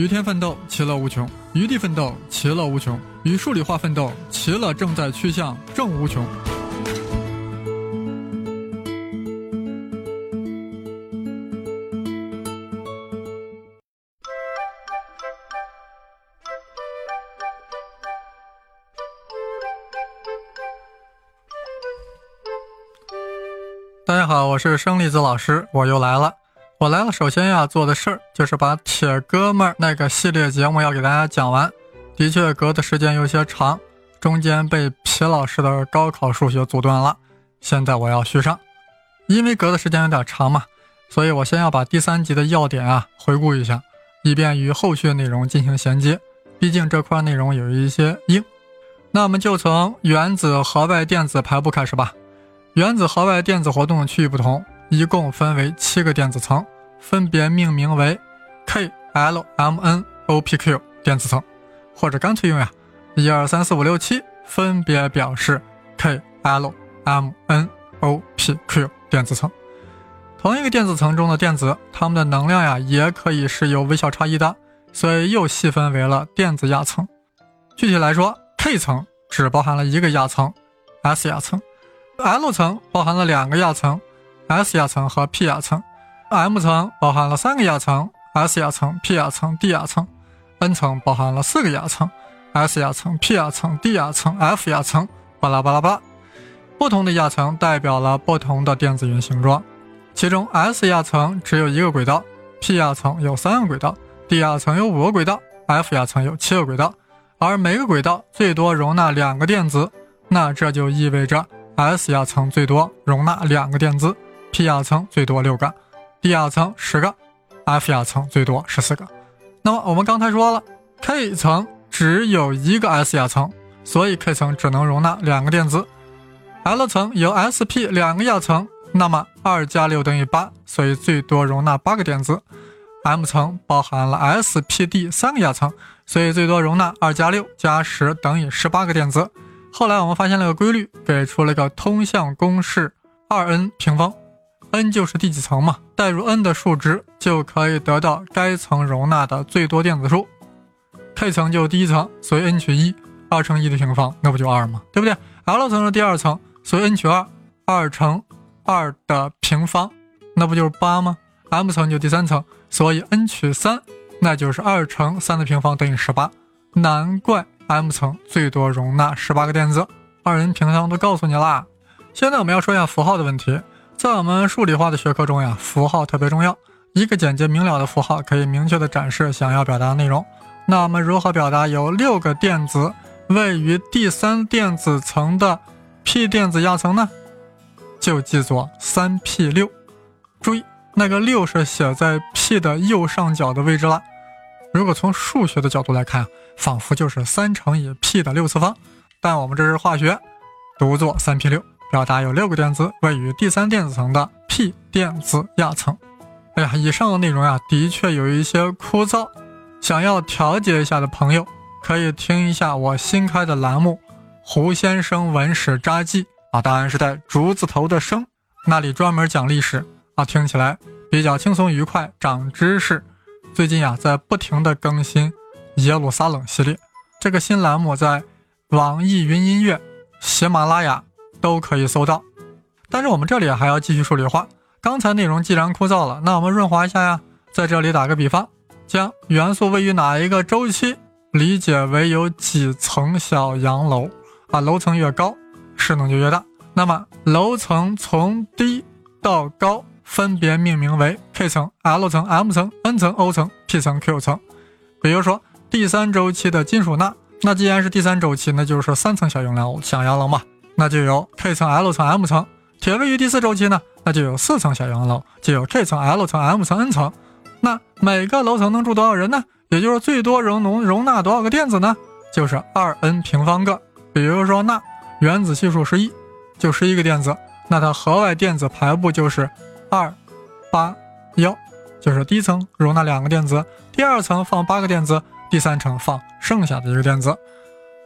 与天奋斗，其乐无穷；与地奋斗，其乐无穷；与数理化奋斗，其乐正在趋向正无穷。大家好，我是生栗子老师，我又来了。我来了，首先要做的事儿就是把铁哥们儿那个系列节目要给大家讲完。的确，隔的时间有些长，中间被皮老师的高考数学阻断了。现在我要续上，因为隔的时间有点长嘛，所以我先要把第三集的要点啊回顾一下，以便与后续内容进行衔接。毕竟这块内容有一些硬，那我们就从原子核外电子排布开始吧。原子核外电子活动区域不同。一共分为七个电子层，分别命名为 K、L、M、N、O、P、Q 电子层，或者干脆用呀，一二三四五六七，分别表示 K、L、M、N、O、P、Q 电子层。同一个电子层中的电子，它们的能量呀，也可以是有微小差异的，所以又细分为了电子亚层。具体来说，K 层只包含了一个亚层，S 亚层；L 层包含了两个亚层。S 亚层和 P 亚层，M 层包含了三个亚层，S 亚层、P 亚层、D 亚层；N 层包含了四个亚层，S 亚层、P 亚层、D 亚层、F 亚层，巴拉巴拉巴。不同的亚层代表了不同的电子云形状，其中 S 亚层只有一个轨道，P 亚层有三个轨道，D 亚层有五个轨道，F 亚层有七个轨道，而每个轨道最多容纳两个电子，那这就意味着 S 亚层最多容纳两个电子。P 亚层最多六个，D 亚层十个，F 亚层最多十四个。那么我们刚才说了，K 层只有一个 S 亚层，所以 K 层只能容纳两个电子。L 层有 SP 两个亚层，那么二加六等于八，所以最多容纳八个电子。M 层包含了 SPD 三个亚层，所以最多容纳二加六加十等于十八个电子。后来我们发现了个规律，给出了个通项公式：二 n 平方。N 就是第几层嘛，代入 n 的数值就可以得到该层容纳的最多电子数。K 层就第一层，所以 n 取一，二乘一的平方，那不就二吗？对不对？L 层是第二层，所以 n 取二，二乘二的平方，那不就是八吗？M 层就第三层，所以 n 取三，那就是二乘三的平方等于十八。难怪 M 层最多容纳十八个电子。二 n 平方都告诉你啦。现在我们要说一下符号的问题。在我们数理化的学科中呀，符号特别重要。一个简洁明了的符号可以明确的展示想要表达的内容。那我们如何表达有六个电子位于第三电子层的 p 电子亚层呢？就记作三 p 六。注意，那个六是写在 p 的右上角的位置了。如果从数学的角度来看，仿佛就是三乘以 p 的六次方。但我们这是化学，读作三 p 六。表达有六个电子位于第三电子层的 p 电子亚层。哎呀，以上的内容呀，的确有一些枯燥，想要调节一下的朋友，可以听一下我新开的栏目《胡先生文史札记》啊，当然是带竹字头的生，那里专门讲历史啊，听起来比较轻松愉快，长知识。最近呀，在不停的更新耶路撒冷系列，这个新栏目在网易云音乐、喜马拉雅。都可以搜到，但是我们这里还要继续数理化。刚才内容既然枯燥了，那我们润滑一下呀。在这里打个比方，将元素位于哪一个周期理解为有几层小洋楼啊？楼层越高，势能就越大。那么楼层从低到高分别命名为 K 层、L 层、M 层、N 层、O 层、P 层、Q 层。比如说第三周期的金属钠，那既然是第三周期，那就是三层小洋楼，小洋楼嘛。那就有 K 层、L 层、M 层。铁位于第四周期呢，那就有四层小洋楼，就有 K 层、L 层、M 层、N 层。那每个楼层能住多少人呢？也就是最多容容容纳多少个电子呢？就是二 n 平方个。比如说钠，原子系数十一，就十一个电子，那它核外电子排布就是二八幺，就是第一层容纳两个电子，第二层放八个电子，第三层放剩下的一个电子。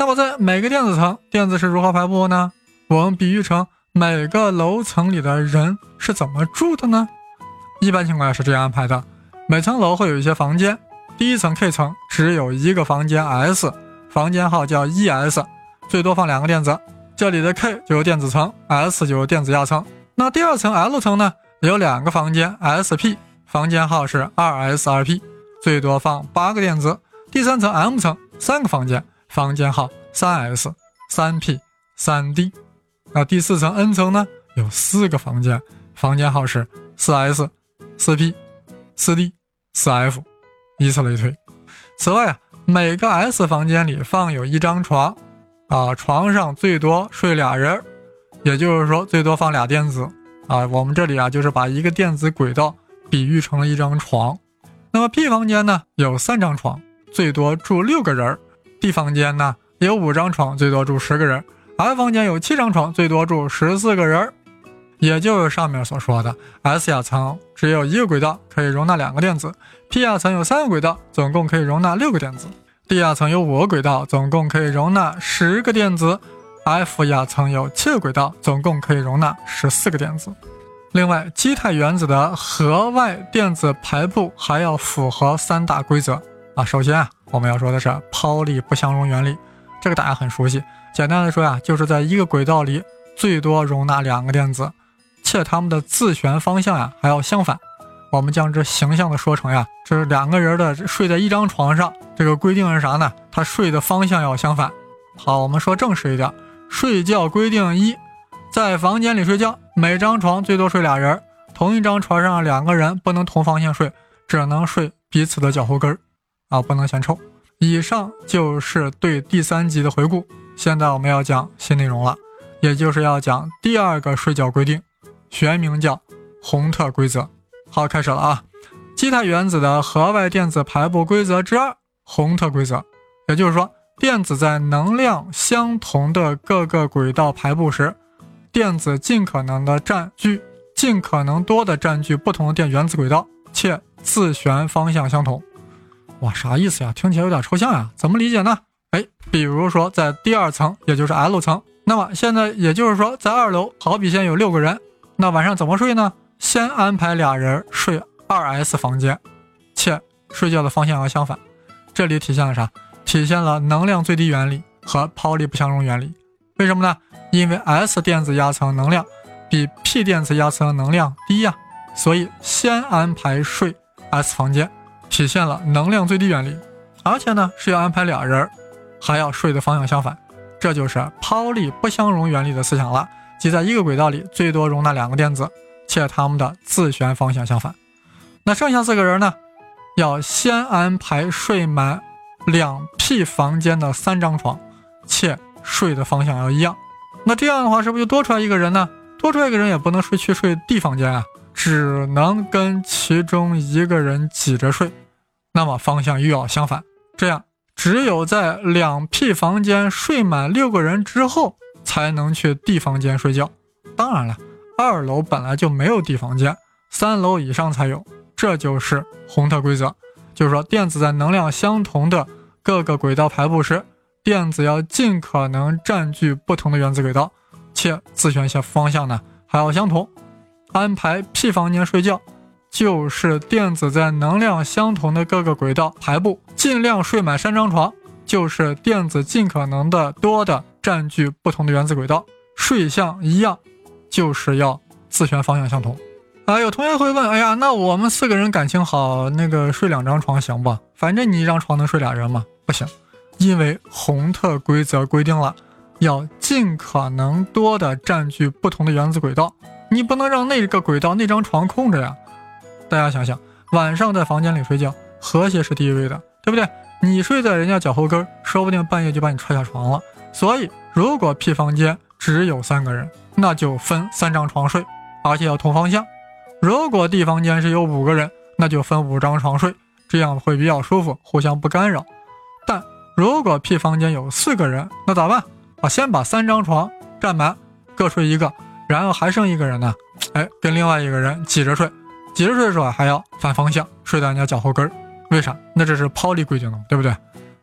那么在每个电子层，电子是如何排布呢？我们比喻成每个楼层里的人是怎么住的呢？一般情况下是这样安排的：每层楼会有一些房间，第一层 K 层只有一个房间 S，房间号叫 ES，最多放两个电子。这里的 K 就是电子层，S 就是电子压层。那第二层 L 层呢，有两个房间 SP，房间号是 2S2P，最多放八个电子。第三层 M 层三个房间，房间号 3S、3P、3D。那第四层 N 层呢，有四个房间，房间号是 4S、4P、4D、4F，以此类推。此外啊，每个 S 房间里放有一张床，啊，床上最多睡俩人，也就是说最多放俩电子。啊，我们这里啊，就是把一个电子轨道比喻成了一张床。那么 P 房间呢，有三张床。最多住六个人儿，D 房间呢有五张床，最多住十个人；F 房间有七张床，最多住十四个人儿。也就是上面所说的，S 亚层只有一个轨道可以容纳两个电子，P 亚层有三个轨道，总共可以容纳六个电子；D 亚层有五个轨道，总共可以容纳十个电子；F 亚层有七个轨道，总共可以容纳十四个电子。另外，基态原子的核外电子排布还要符合三大规则。啊，首先啊，我们要说的是抛力不相容原理，这个大家很熟悉。简单的说呀，就是在一个轨道里最多容纳两个电子，且它们的自旋方向呀还要相反。我们将之形象的说成呀，这是两个人的睡在一张床上，这个规定是啥呢？他睡的方向要相反。好，我们说正式一点，睡觉规定一，在房间里睡觉，每张床最多睡俩人，同一张床上两个人不能同方向睡，只能睡彼此的脚后跟儿。啊，不能嫌臭。以上就是对第三集的回顾。现在我们要讲新内容了，也就是要讲第二个睡觉规定，学名叫洪特规则。好，开始了啊！基态原子的核外电子排布规则之二，洪特规则。也就是说，电子在能量相同的各个轨道排布时，电子尽可能的占据尽可能多的占据不同的电原子轨道，且自旋方向相同。哇，啥意思呀？听起来有点抽象呀，怎么理解呢？哎，比如说在第二层，也就是 L 层，那么现在也就是说，在二楼，好比现在有六个人，那晚上怎么睡呢？先安排俩人睡二 S 房间，且睡觉的方向要相反。这里体现了啥？体现了能量最低原理和抛力不相容原理。为什么呢？因为 S 电子压层能量比 P 电子压层能量低呀，所以先安排睡 S 房间。体现了能量最低原理，而且呢是要安排俩人，还要睡的方向相反，这就是抛力不相容原理的思想了。即在一个轨道里最多容纳两个电子，且它们的自旋方向相反。那剩下四个人呢，要先安排睡满两 P 房间的三张床，且睡的方向要一样。那这样的话是不是就多出来一个人呢？多出来一个人也不能睡去睡 D 房间啊。只能跟其中一个人挤着睡，那么方向又要相反。这样只有在两 P 房间睡满六个人之后，才能去 D 房间睡觉。当然了，二楼本来就没有 D 房间，三楼以上才有。这就是洪特规则，就是说电子在能量相同的各个轨道排布时，电子要尽可能占据不同的原子轨道，且自旋线方向呢还要相同。安排 P 房间睡觉，就是电子在能量相同的各个轨道排布，尽量睡满三张床，就是电子尽可能的多的占据不同的原子轨道，睡相一样，就是要自旋方向相同。啊，有同学会问，哎呀，那我们四个人感情好，那个睡两张床行不？反正你一张床能睡俩人嘛？不行，因为洪特规则规定了，要尽可能多的占据不同的原子轨道。你不能让那个轨道那张床空着呀！大家想想，晚上在房间里睡觉，和谐是第一位的，对不对？你睡在人家脚后跟，说不定半夜就把你踹下床了。所以，如果 P 房间只有三个人，那就分三张床睡，而且要同方向；如果 D 房间是有五个人，那就分五张床睡，这样会比较舒服，互相不干扰。但如果 P 房间有四个人，那咋办？啊，先把三张床占满，各睡一个。然后还剩一个人呢，哎，跟另外一个人挤着睡，挤着睡的时候还要反方向睡在人家脚后跟儿，为啥？那这是抛力规定的，对不对？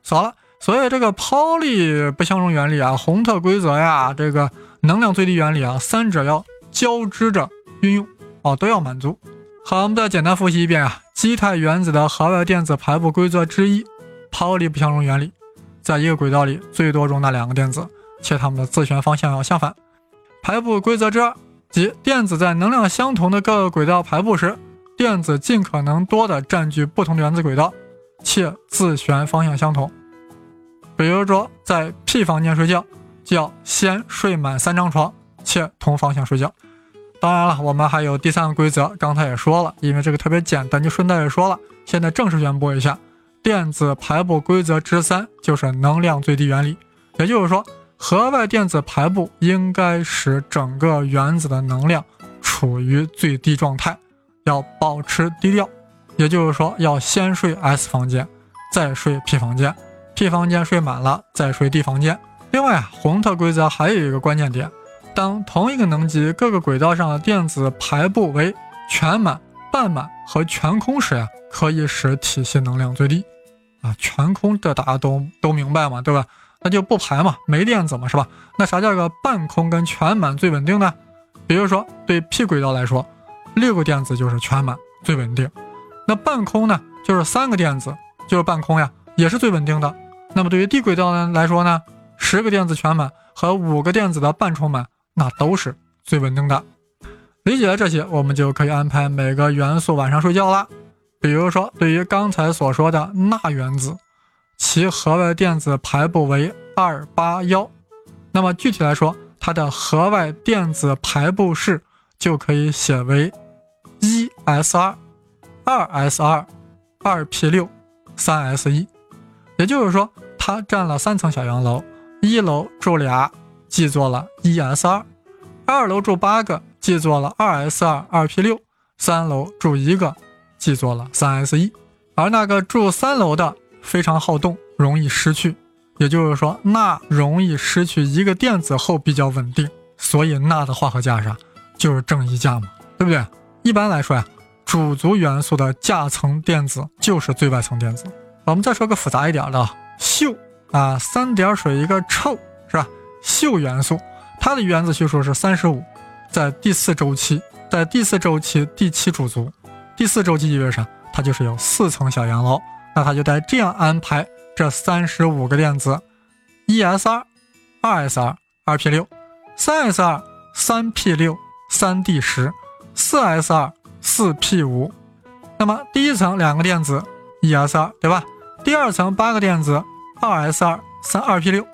好了，所以这个抛力不相容原理啊，洪特规则呀，这个能量最低原理啊，三者要交织着运用哦，都要满足。好，我们再简单复习一遍啊，基态原子的核外电子排布规则之一——抛离不相容原理。在一个轨道里，最多容纳两个电子，且它们的自旋方向要相反。排布规则之二，即电子在能量相同的各个轨道排布时，电子尽可能多的占据不同的原子轨道，且自旋方向相同。比如说，在 P 房间睡觉，就要先睡满三张床，且同方向睡觉。当然了，我们还有第三个规则，刚才也说了，因为这个特别简单，就顺带也说了。现在正式宣布一下。电子排布规则之三就是能量最低原理，也就是说，核外电子排布应该使整个原子的能量处于最低状态，要保持低调。也就是说，要先睡 S 房间，再睡 P 房间，P 房间睡满了再睡 D 房间。另外啊，洪特规则还有一个关键点：当同一个能级各个轨道上的电子排布为全满、半满和全空时呀，可以使体系能量最低。啊，全空这大家都都明白嘛，对吧？那就不排嘛，没电子嘛，是吧？那啥叫个半空跟全满最稳定呢？比如说对 P 轨道来说，六个电子就是全满最稳定。那半空呢，就是三个电子就是半空呀，也是最稳定的。那么对于 D 轨道呢来说呢，十个电子全满和五个电子的半充满，那都是最稳定的。理解了这些，我们就可以安排每个元素晚上睡觉了。比如说，对于刚才所说的钠原子，其核外电子排布为二八幺，那么具体来说，它的核外电子排布式就可以写为 s 二，二 s 二，二 p 六，三 s 一。也就是说，它占了三层小洋楼，一楼住俩，记作了一 s 二；二楼住八个，记作了二 s 二，二 p 六；三楼住一个。记作了三 s 一，而那个住三楼的非常好动，容易失去，也就是说钠容易失去一个电子后比较稳定，所以钠的化合价上就是正一价嘛，对不对？一般来说呀，主族元素的价层电子就是最外层电子。我们再说个复杂一点的，溴啊，三点水一个臭是吧？溴元素它的原子序数是三十五，在第四周期，在第四周期第七主族。第四周期意味着啥？它就是有四层小洋楼，那它就得这样安排这三十五个电子：一 s 二、二 s 二、二 p 六，三 s 二，三 p 六，三 d 十四 s 二、四 p 五。那么第一层两个电子，一 s 二，对吧？第二层八个电子，二 s 二、三二 p 六。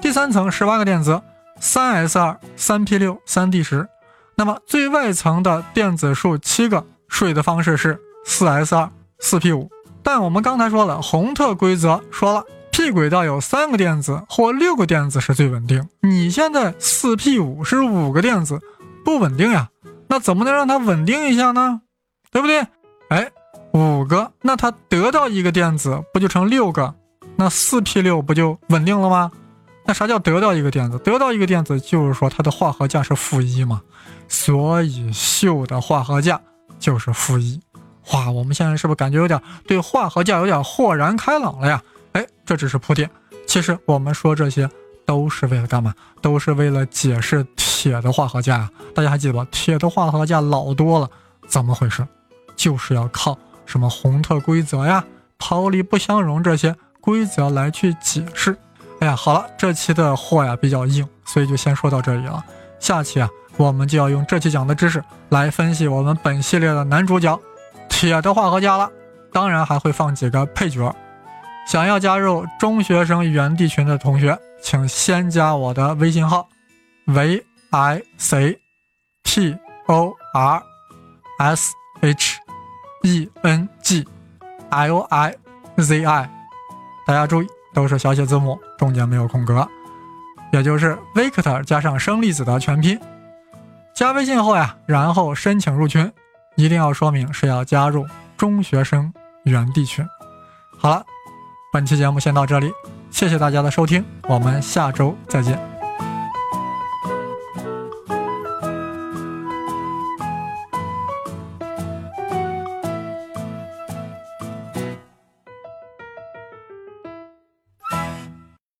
第三层十八个电子，三 s 二、三 p 六、三 d 十。那么最外层的电子数七个。睡的方式是四 s 二四 p 五，但我们刚才说了，洪特规则说了，p 轨道有三个电子或六个电子是最稳定。你现在四 p 五是五个电子，不稳定呀？那怎么能让它稳定一下呢？对不对？哎，五个，那它得到一个电子不就成六个？那四 p 六不就稳定了吗？那啥叫得到一个电子？得到一个电子就是说它的化合价是负一嘛，所以溴的化合价。就是负一，哇！我们现在是不是感觉有点对化合价有点豁然开朗了呀？哎，这只是铺垫，其实我们说这些都是为了干嘛？都是为了解释铁的化合价呀！大家还记得吧？铁的化合价老多了，怎么回事？就是要靠什么洪特规则呀、抛离不相容这些规则来去解释。哎呀，好了，这期的货呀比较硬，所以就先说到这里了。下期啊。我们就要用这期讲的知识来分析我们本系列的男主角铁的化合价了，当然还会放几个配角。想要加入中学生原地群的同学，请先加我的微信号为 i c t o r s h e n g l i z i。大家注意，都是小写字母，中间没有空格，也就是 Victor 加上生粒子的全拼。加微信后呀，然后申请入群，一定要说明是要加入中学生原地群。好了，本期节目先到这里，谢谢大家的收听，我们下周再见。